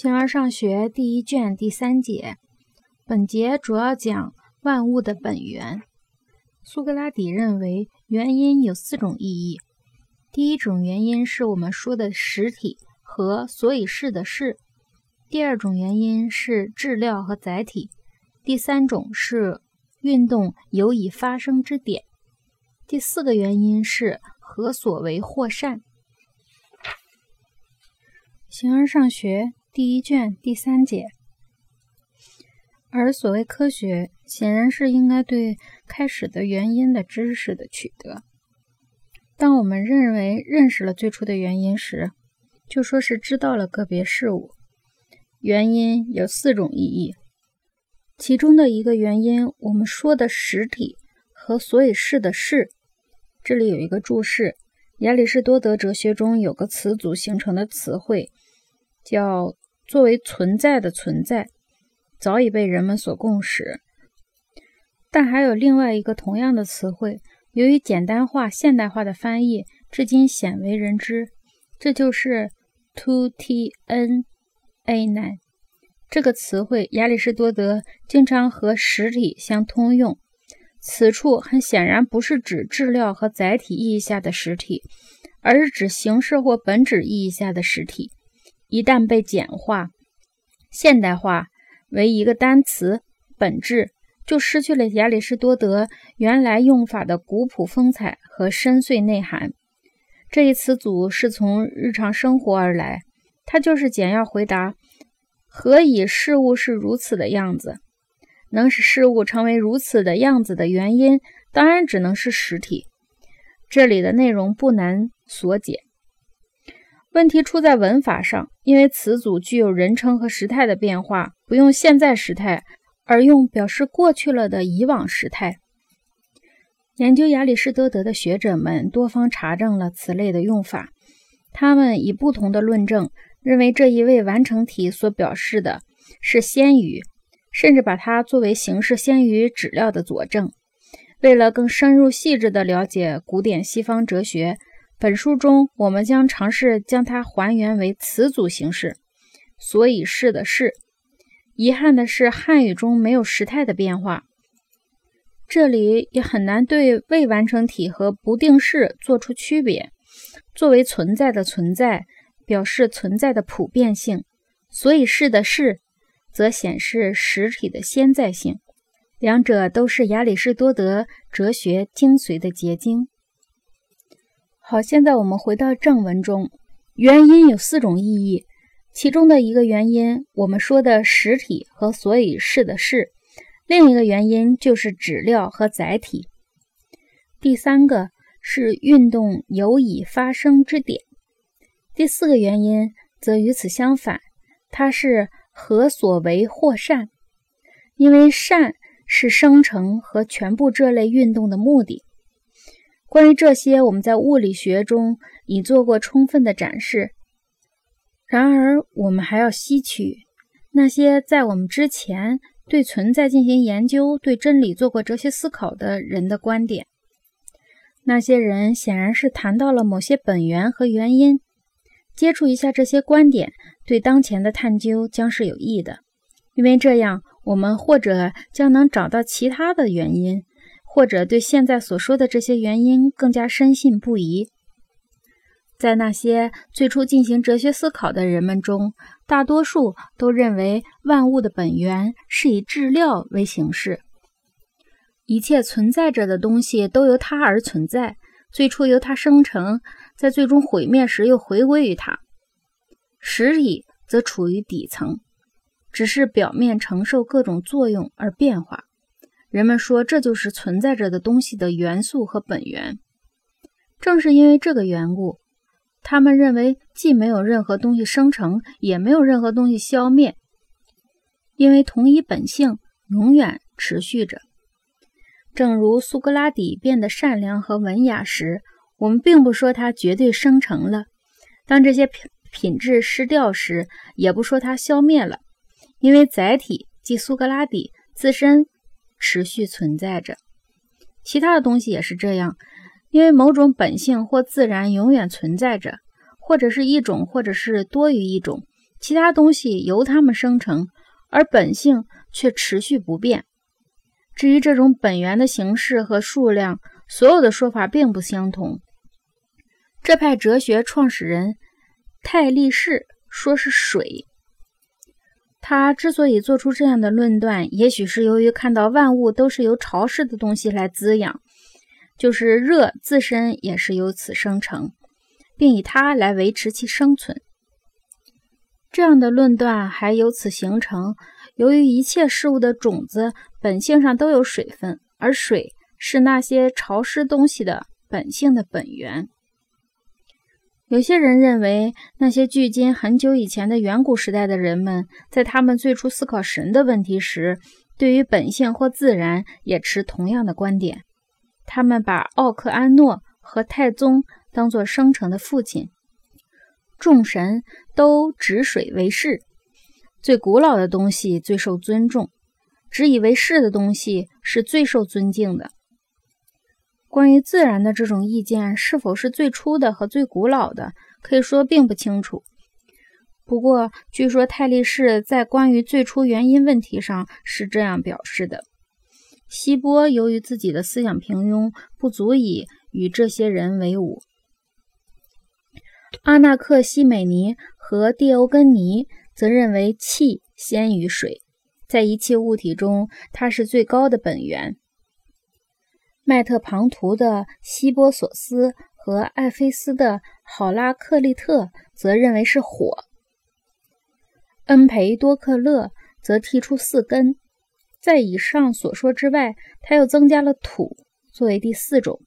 形而上学第一卷第三节，本节主要讲万物的本源。苏格拉底认为，原因有四种意义。第一种原因是我们说的实体和所以是的事；第二种原因是质料和载体；第三种是运动有以发生之点；第四个原因是何所为或善。形而上学。第一卷第三节，而所谓科学，显然是应该对开始的原因的知识的取得。当我们认为认识了最初的原因时，就说是知道了个别事物。原因有四种意义，其中的一个原因，我们说的实体和所以是的事。这里有一个注释：亚里士多德哲学中有个词组形成的词汇，叫。作为存在的存在，早已被人们所共识。但还有另外一个同样的词汇，由于简单化、现代化的翻译，至今鲜为人知。这就是 “to t n a n”。这个词汇，亚里士多德经常和实体相通用。此处很显然不是指质料和载体意义下的实体，而是指形式或本质意义下的实体。一旦被简化、现代化为一个单词“本质”，就失去了亚里士多德原来用法的古朴风采和深邃内涵。这一词组是从日常生活而来，它就是简要回答：何以事物是如此的样子？能使事物成为如此的样子的原因，当然只能是实体。这里的内容不难所解。问题出在文法上，因为词组具有人称和时态的变化，不用现在时态，而用表示过去了的以往时态。研究亚里士多德的学者们多方查证了此类的用法，他们以不同的论证认为这一位完成体所表示的是先于，甚至把它作为形式先于质料的佐证。为了更深入细致地了解古典西方哲学。本书中，我们将尝试将它还原为词组形式，所以是的是。遗憾的是，汉语中没有时态的变化，这里也很难对未完成体和不定式做出区别。作为存在的存在，表示存在的普遍性；所以是的是，则显示实体的先在性。两者都是亚里士多德哲学精髓的结晶。好，现在我们回到正文中。原因有四种意义，其中的一个原因，我们说的实体和所以是的是；另一个原因就是质料和载体；第三个是运动有以发生之点；第四个原因则与此相反，它是何所为或善，因为善是生成和全部这类运动的目的。关于这些，我们在物理学中已做过充分的展示。然而，我们还要吸取那些在我们之前对存在进行研究、对真理做过哲学思考的人的观点。那些人显然是谈到了某些本源和原因。接触一下这些观点，对当前的探究将是有益的，因为这样我们或者将能找到其他的原因。或者对现在所说的这些原因更加深信不疑。在那些最初进行哲学思考的人们中，大多数都认为万物的本源是以质料为形式，一切存在着的东西都由它而存在，最初由它生成，在最终毁灭时又回归于它。实体则处于底层，只是表面承受各种作用而变化。人们说，这就是存在着的东西的元素和本源。正是因为这个缘故，他们认为既没有任何东西生成，也没有任何东西消灭，因为同一本性永远持续着。正如苏格拉底变得善良和文雅时，我们并不说他绝对生成了；当这些品品质失掉时，也不说他消灭了，因为载体即苏格拉底自身。持续存在着，其他的东西也是这样，因为某种本性或自然永远存在着，或者是一种，或者是多于一种，其他东西由它们生成，而本性却持续不变。至于这种本源的形式和数量，所有的说法并不相同。这派哲学创始人泰利士说是水。他之所以做出这样的论断，也许是由于看到万物都是由潮湿的东西来滋养，就是热自身也是由此生成，并以它来维持其生存。这样的论断还由此形成：由于一切事物的种子本性上都有水分，而水是那些潮湿东西的本性的本源。有些人认为，那些距今很久以前的远古时代的人们，在他们最初思考神的问题时，对于本性或自然也持同样的观点。他们把奥克安诺和太宗当作生成的父亲。众神都指水为是，最古老的东西最受尊重，只以为是的东西是最受尊敬的。关于自然的这种意见是否是最初的和最古老的，可以说并不清楚。不过，据说泰利士在关于最初原因问题上是这样表示的：希波由于自己的思想平庸，不足以与这些人为伍。阿纳克西美尼和蒂欧根尼则认为气先于水，在一切物体中，它是最高的本源。麦特庞图的希波索斯和艾菲斯的好拉克利特则认为是火。恩培多克勒则提出四根，在以上所说之外，他又增加了土作为第四种。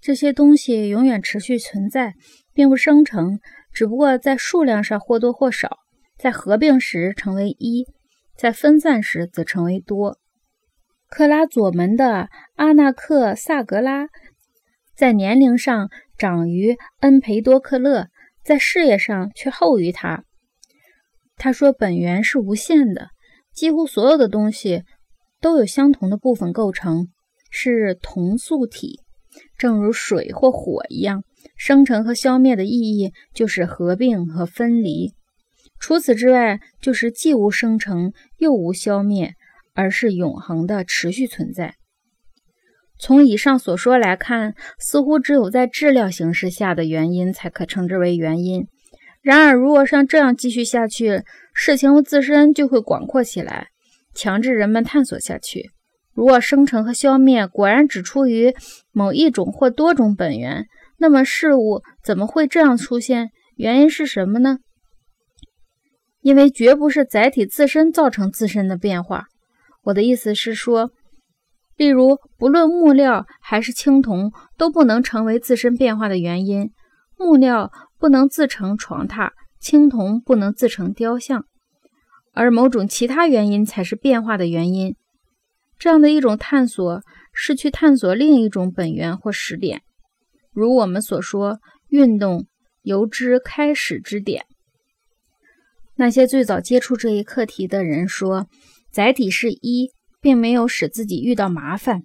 这些东西永远持续存在，并不生成，只不过在数量上或多或少，在合并时成为一，在分散时则成为多。克拉佐门的阿纳克萨格拉在年龄上长于恩培多克勒，在事业上却后于他。他说：“本源是无限的，几乎所有的东西都有相同的部分构成，是同素体，正如水或火一样。生成和消灭的意义就是合并和分离。除此之外，就是既无生成又无消灭。”而是永恒的持续存在。从以上所说来看，似乎只有在质量形式下的原因才可称之为原因。然而，如果像这样继续下去，事情自身就会广阔起来，强制人们探索下去。如果生成和消灭果然只出于某一种或多种本源，那么事物怎么会这样出现？原因是什么呢？因为绝不是载体自身造成自身的变化。我的意思是说，例如，不论木料还是青铜，都不能成为自身变化的原因。木料不能自成床榻，青铜不能自成雕像，而某种其他原因才是变化的原因。这样的一种探索是去探索另一种本源或始点，如我们所说，运动由之开始之点。那些最早接触这一课题的人说。载体是一，并没有使自己遇到麻烦，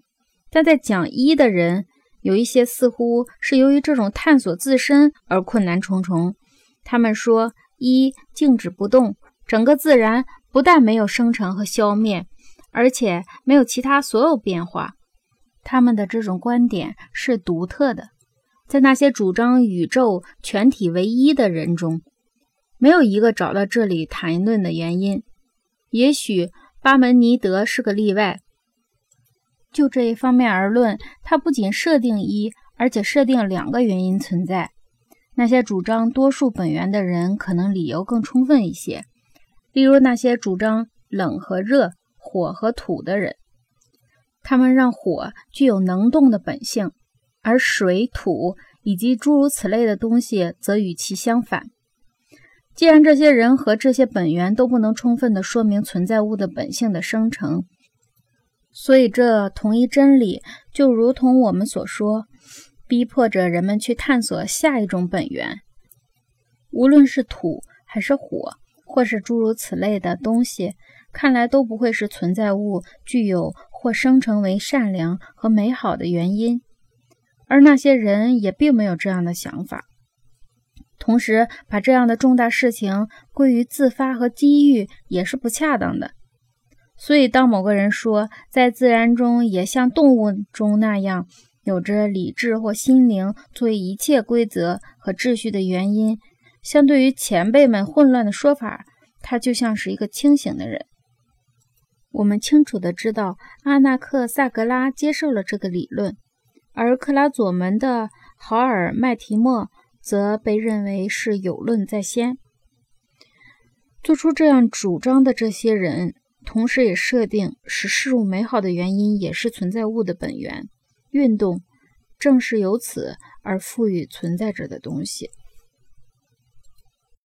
但在讲一的人有一些似乎是由于这种探索自身而困难重重。他们说一静止不动，整个自然不但没有生成和消灭，而且没有其他所有变化。他们的这种观点是独特的，在那些主张宇宙全体为一的人中，没有一个找到这里谈论的原因。也许。巴门尼德是个例外。就这一方面而论，他不仅设定一，而且设定两个原因存在。那些主张多数本源的人，可能理由更充分一些。例如那些主张冷和热、火和土的人，他们让火具有能动的本性，而水、土以及诸如此类的东西则与其相反。既然这些人和这些本源都不能充分的说明存在物的本性的生成，所以这同一真理就如同我们所说，逼迫着人们去探索下一种本源。无论是土还是火，或是诸如此类的东西，看来都不会是存在物具有或生成为善良和美好的原因。而那些人也并没有这样的想法。同时，把这样的重大事情归于自发和机遇也是不恰当的。所以，当某个人说在自然中也像动物中那样有着理智或心灵作为一切规则和秩序的原因，相对于前辈们混乱的说法，他就像是一个清醒的人。我们清楚地知道，阿纳克萨格拉接受了这个理论，而克拉佐门的豪尔麦提莫则被认为是有论在先。做出这样主张的这些人。同时，也设定使事物美好的原因也是存在物的本源。运动正是由此而赋予存在着的东西。